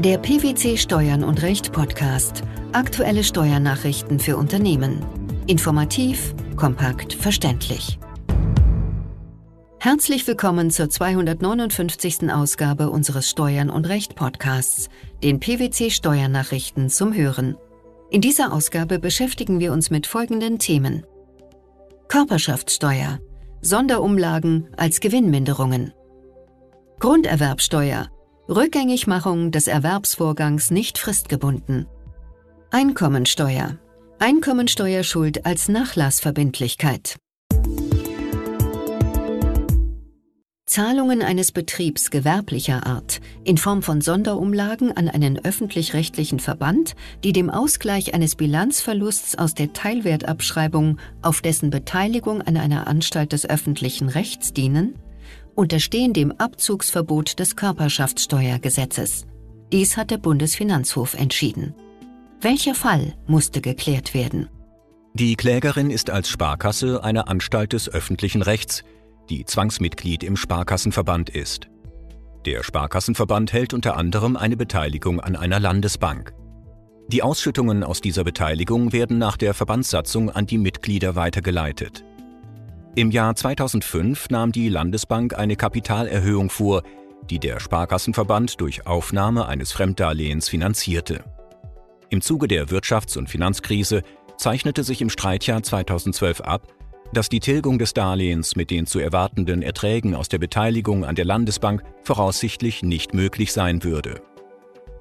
Der PwC Steuern und Recht Podcast. Aktuelle Steuernachrichten für Unternehmen. Informativ, kompakt, verständlich. Herzlich willkommen zur 259. Ausgabe unseres Steuern und Recht Podcasts, den PwC Steuernachrichten zum Hören. In dieser Ausgabe beschäftigen wir uns mit folgenden Themen. Körperschaftssteuer. Sonderumlagen als Gewinnminderungen. Grunderwerbsteuer Rückgängigmachung des Erwerbsvorgangs nicht fristgebunden. Einkommensteuer. Einkommensteuerschuld als Nachlassverbindlichkeit. Zahlungen eines Betriebs gewerblicher Art in Form von Sonderumlagen an einen öffentlich-rechtlichen Verband, die dem Ausgleich eines Bilanzverlusts aus der Teilwertabschreibung auf dessen Beteiligung an einer Anstalt des öffentlichen Rechts dienen, unterstehen dem Abzugsverbot des Körperschaftssteuergesetzes. Dies hat der Bundesfinanzhof entschieden. Welcher Fall musste geklärt werden? Die Klägerin ist als Sparkasse eine Anstalt des öffentlichen Rechts, die Zwangsmitglied im Sparkassenverband ist. Der Sparkassenverband hält unter anderem eine Beteiligung an einer Landesbank. Die Ausschüttungen aus dieser Beteiligung werden nach der Verbandssatzung an die Mitglieder weitergeleitet. Im Jahr 2005 nahm die Landesbank eine Kapitalerhöhung vor, die der Sparkassenverband durch Aufnahme eines Fremddarlehens finanzierte. Im Zuge der Wirtschafts- und Finanzkrise zeichnete sich im Streitjahr 2012 ab, dass die Tilgung des Darlehens mit den zu erwartenden Erträgen aus der Beteiligung an der Landesbank voraussichtlich nicht möglich sein würde.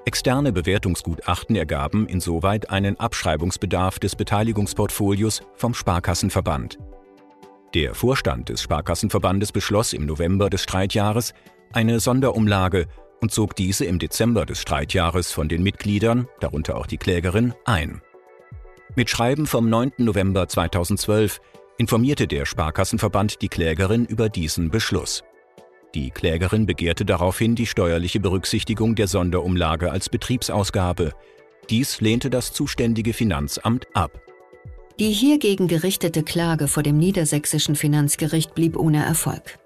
Externe Bewertungsgutachten ergaben insoweit einen Abschreibungsbedarf des Beteiligungsportfolios vom Sparkassenverband. Der Vorstand des Sparkassenverbandes beschloss im November des Streitjahres eine Sonderumlage und zog diese im Dezember des Streitjahres von den Mitgliedern, darunter auch die Klägerin, ein. Mit Schreiben vom 9. November 2012 informierte der Sparkassenverband die Klägerin über diesen Beschluss. Die Klägerin begehrte daraufhin die steuerliche Berücksichtigung der Sonderumlage als Betriebsausgabe. Dies lehnte das zuständige Finanzamt ab. Die hiergegen gerichtete Klage vor dem niedersächsischen Finanzgericht blieb ohne Erfolg.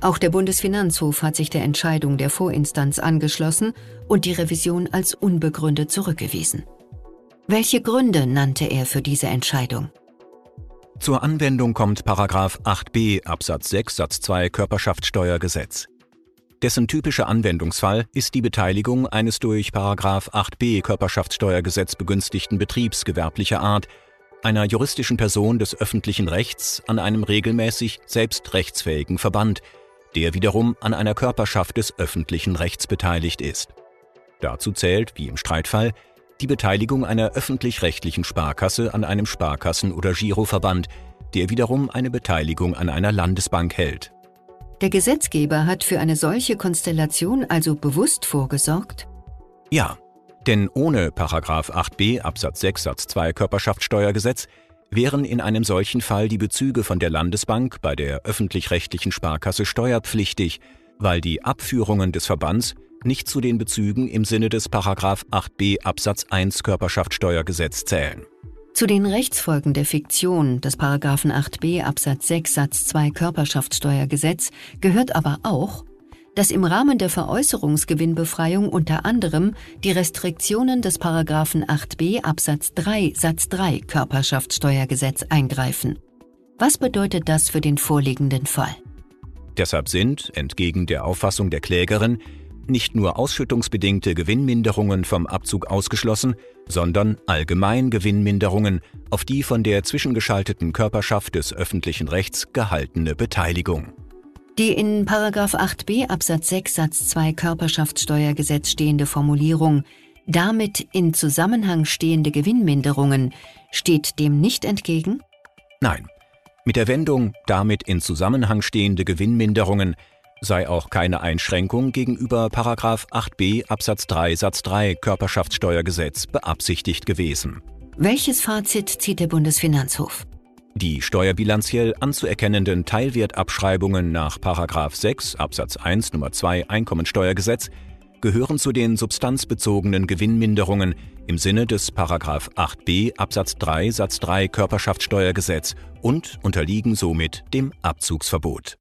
Auch der Bundesfinanzhof hat sich der Entscheidung der Vorinstanz angeschlossen und die Revision als unbegründet zurückgewiesen. Welche Gründe nannte er für diese Entscheidung? Zur Anwendung kommt 8b Absatz 6 Satz 2 Körperschaftssteuergesetz. Dessen typischer Anwendungsfall ist die Beteiligung eines durch 8b Körperschaftssteuergesetz begünstigten Betriebs gewerblicher Art einer juristischen Person des öffentlichen Rechts an einem regelmäßig selbst rechtsfähigen Verband, der wiederum an einer Körperschaft des öffentlichen Rechts beteiligt ist. Dazu zählt, wie im Streitfall, die Beteiligung einer öffentlich-rechtlichen Sparkasse an einem Sparkassen- oder Giroverband, der wiederum eine Beteiligung an einer Landesbank hält. Der Gesetzgeber hat für eine solche Konstellation also bewusst vorgesorgt? Ja, denn ohne 8b Absatz 6 Satz 2 Körperschaftssteuergesetz wären in einem solchen Fall die Bezüge von der Landesbank bei der öffentlich-rechtlichen Sparkasse steuerpflichtig, weil die Abführungen des Verbands nicht zu den Bezügen im Sinne des 8b Absatz 1 Körperschaftssteuergesetz zählen. Zu den Rechtsfolgen der Fiktion des 8b Absatz 6 Satz 2 Körperschaftssteuergesetz gehört aber auch, dass im Rahmen der Veräußerungsgewinnbefreiung unter anderem die Restriktionen des Paragraphen 8b Absatz 3 Satz 3 Körperschaftssteuergesetz eingreifen. Was bedeutet das für den vorliegenden Fall? Deshalb sind, entgegen der Auffassung der Klägerin, nicht nur ausschüttungsbedingte Gewinnminderungen vom Abzug ausgeschlossen, sondern allgemein Gewinnminderungen auf die von der zwischengeschalteten Körperschaft des öffentlichen Rechts gehaltene Beteiligung. Die in 8b Absatz 6 Satz 2 Körperschaftssteuergesetz stehende Formulierung damit in Zusammenhang stehende Gewinnminderungen steht dem nicht entgegen? Nein. Mit der Wendung damit in Zusammenhang stehende Gewinnminderungen sei auch keine Einschränkung gegenüber 8b Absatz 3 Satz 3 Körperschaftssteuergesetz beabsichtigt gewesen. Welches Fazit zieht der Bundesfinanzhof? Die steuerbilanziell anzuerkennenden Teilwertabschreibungen nach 6 Absatz 1 Nummer 2 Einkommensteuergesetz gehören zu den substanzbezogenen Gewinnminderungen im Sinne des 8b Absatz 3 Satz 3 Körperschaftssteuergesetz und unterliegen somit dem Abzugsverbot.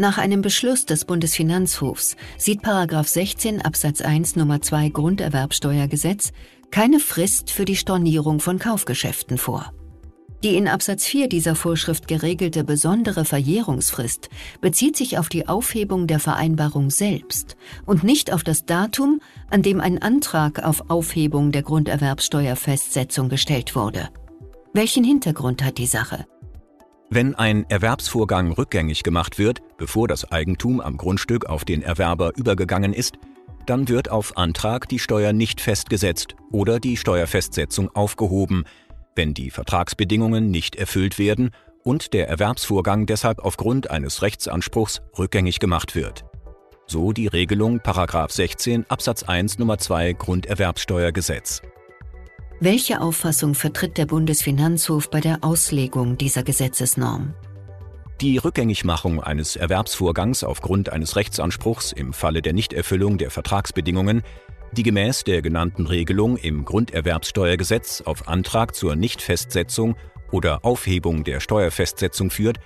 Nach einem Beschluss des Bundesfinanzhofs sieht 16 Absatz 1 Nummer 2 Grunderwerbsteuergesetz keine Frist für die Stornierung von Kaufgeschäften vor. Die in Absatz 4 dieser Vorschrift geregelte besondere Verjährungsfrist bezieht sich auf die Aufhebung der Vereinbarung selbst und nicht auf das Datum, an dem ein Antrag auf Aufhebung der Grunderwerbsteuerfestsetzung gestellt wurde. Welchen Hintergrund hat die Sache? Wenn ein Erwerbsvorgang rückgängig gemacht wird, bevor das Eigentum am Grundstück auf den Erwerber übergegangen ist, dann wird auf Antrag die Steuer nicht festgesetzt oder die Steuerfestsetzung aufgehoben, wenn die Vertragsbedingungen nicht erfüllt werden und der Erwerbsvorgang deshalb aufgrund eines Rechtsanspruchs rückgängig gemacht wird. So die Regelung 16 Absatz 1 Nummer 2 Grunderwerbsteuergesetz. Welche Auffassung vertritt der Bundesfinanzhof bei der Auslegung dieser Gesetzesnorm? Die Rückgängigmachung eines Erwerbsvorgangs aufgrund eines Rechtsanspruchs im Falle der Nichterfüllung der Vertragsbedingungen, die gemäß der genannten Regelung im Grunderwerbssteuergesetz auf Antrag zur Nichtfestsetzung oder Aufhebung der Steuerfestsetzung führt,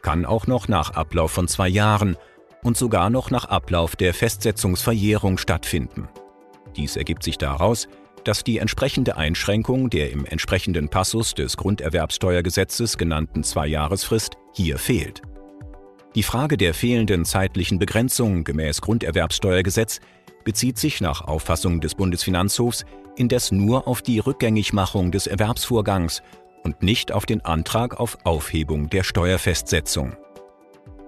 kann auch noch nach Ablauf von zwei Jahren und sogar noch nach Ablauf der Festsetzungsverjährung stattfinden. Dies ergibt sich daraus, dass die entsprechende Einschränkung der im entsprechenden Passus des Grunderwerbsteuergesetzes genannten Zweijahresfrist hier fehlt. Die Frage der fehlenden zeitlichen Begrenzung gemäß Grunderwerbsteuergesetz bezieht sich nach Auffassung des Bundesfinanzhofs indes nur auf die Rückgängigmachung des Erwerbsvorgangs und nicht auf den Antrag auf Aufhebung der Steuerfestsetzung.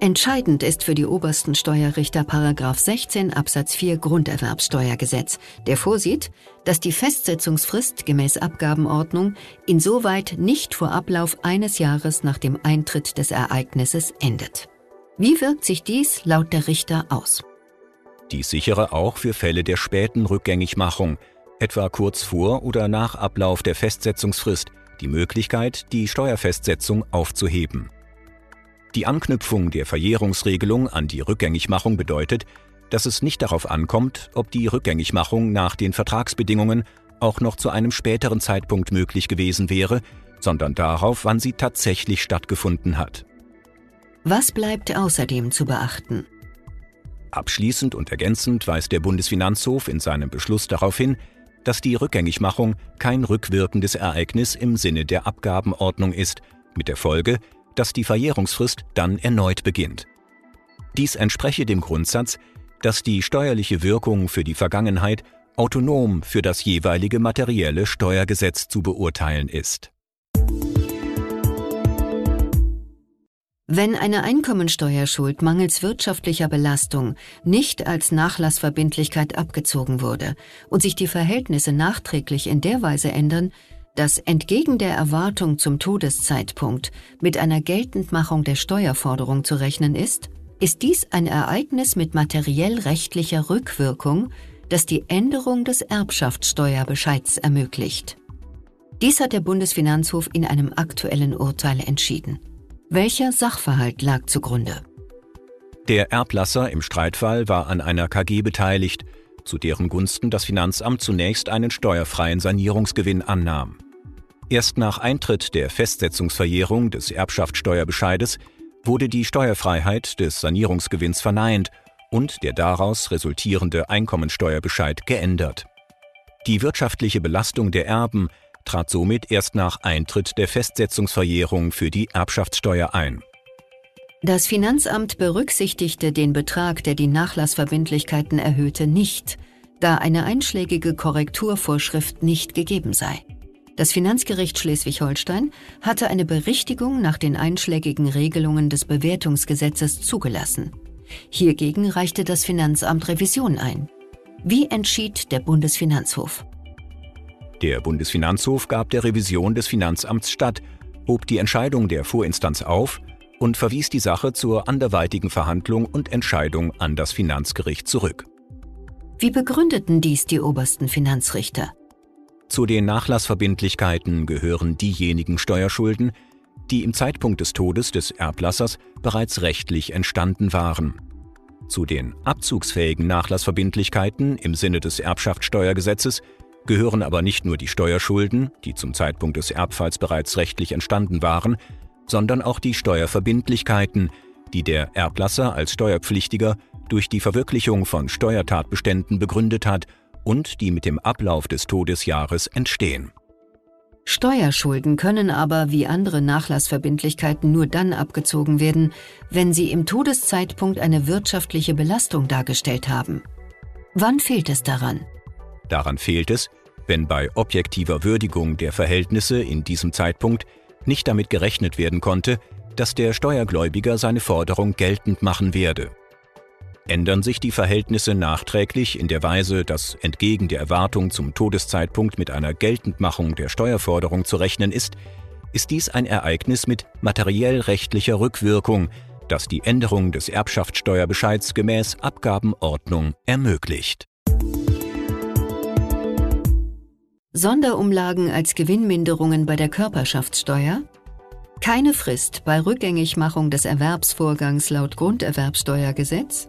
Entscheidend ist für die obersten Steuerrichter 16 Absatz 4 Grunderwerbssteuergesetz, der vorsieht, dass die Festsetzungsfrist gemäß Abgabenordnung insoweit nicht vor Ablauf eines Jahres nach dem Eintritt des Ereignisses endet. Wie wirkt sich dies laut der Richter aus? Dies sichere auch für Fälle der späten Rückgängigmachung, etwa kurz vor oder nach Ablauf der Festsetzungsfrist, die Möglichkeit, die Steuerfestsetzung aufzuheben. Die Anknüpfung der Verjährungsregelung an die Rückgängigmachung bedeutet, dass es nicht darauf ankommt, ob die Rückgängigmachung nach den Vertragsbedingungen auch noch zu einem späteren Zeitpunkt möglich gewesen wäre, sondern darauf, wann sie tatsächlich stattgefunden hat. Was bleibt außerdem zu beachten? Abschließend und ergänzend weist der Bundesfinanzhof in seinem Beschluss darauf hin, dass die Rückgängigmachung kein rückwirkendes Ereignis im Sinne der Abgabenordnung ist, mit der Folge, dass die Verjährungsfrist dann erneut beginnt. Dies entspreche dem Grundsatz, dass die steuerliche Wirkung für die Vergangenheit autonom für das jeweilige materielle Steuergesetz zu beurteilen ist. Wenn eine Einkommensteuerschuld mangels wirtschaftlicher Belastung nicht als Nachlassverbindlichkeit abgezogen wurde und sich die Verhältnisse nachträglich in der Weise ändern, dass entgegen der Erwartung zum Todeszeitpunkt mit einer Geltendmachung der Steuerforderung zu rechnen ist, ist dies ein Ereignis mit materiell rechtlicher Rückwirkung, das die Änderung des Erbschaftssteuerbescheids ermöglicht. Dies hat der Bundesfinanzhof in einem aktuellen Urteil entschieden. Welcher Sachverhalt lag zugrunde? Der Erblasser im Streitfall war an einer KG beteiligt, zu deren Gunsten das Finanzamt zunächst einen steuerfreien Sanierungsgewinn annahm. Erst nach Eintritt der Festsetzungsverjährung des Erbschaftssteuerbescheides wurde die Steuerfreiheit des Sanierungsgewinns verneint und der daraus resultierende Einkommensteuerbescheid geändert. Die wirtschaftliche Belastung der Erben trat somit erst nach Eintritt der Festsetzungsverjährung für die Erbschaftssteuer ein. Das Finanzamt berücksichtigte den Betrag, der die Nachlassverbindlichkeiten erhöhte, nicht, da eine einschlägige Korrekturvorschrift nicht gegeben sei. Das Finanzgericht Schleswig-Holstein hatte eine Berichtigung nach den einschlägigen Regelungen des Bewertungsgesetzes zugelassen. Hiergegen reichte das Finanzamt Revision ein. Wie entschied der Bundesfinanzhof? Der Bundesfinanzhof gab der Revision des Finanzamts statt, hob die Entscheidung der Vorinstanz auf und verwies die Sache zur anderweitigen Verhandlung und Entscheidung an das Finanzgericht zurück. Wie begründeten dies die obersten Finanzrichter? Zu den Nachlassverbindlichkeiten gehören diejenigen Steuerschulden, die im Zeitpunkt des Todes des Erblassers bereits rechtlich entstanden waren. Zu den abzugsfähigen Nachlassverbindlichkeiten im Sinne des Erbschaftssteuergesetzes gehören aber nicht nur die Steuerschulden, die zum Zeitpunkt des Erbfalls bereits rechtlich entstanden waren, sondern auch die Steuerverbindlichkeiten, die der Erblasser als Steuerpflichtiger durch die Verwirklichung von Steuertatbeständen begründet hat und die mit dem Ablauf des Todesjahres entstehen. Steuerschulden können aber wie andere Nachlassverbindlichkeiten nur dann abgezogen werden, wenn sie im Todeszeitpunkt eine wirtschaftliche Belastung dargestellt haben. Wann fehlt es daran? Daran fehlt es, wenn bei objektiver Würdigung der Verhältnisse in diesem Zeitpunkt nicht damit gerechnet werden konnte, dass der Steuergläubiger seine Forderung geltend machen werde. Ändern sich die Verhältnisse nachträglich in der Weise, dass entgegen der Erwartung zum Todeszeitpunkt mit einer Geltendmachung der Steuerforderung zu rechnen ist, ist dies ein Ereignis mit materiell-rechtlicher Rückwirkung, das die Änderung des Erbschaftssteuerbescheids gemäß Abgabenordnung ermöglicht. Sonderumlagen als Gewinnminderungen bei der Körperschaftssteuer keine Frist bei Rückgängigmachung des Erwerbsvorgangs laut Grunderwerbsteuergesetz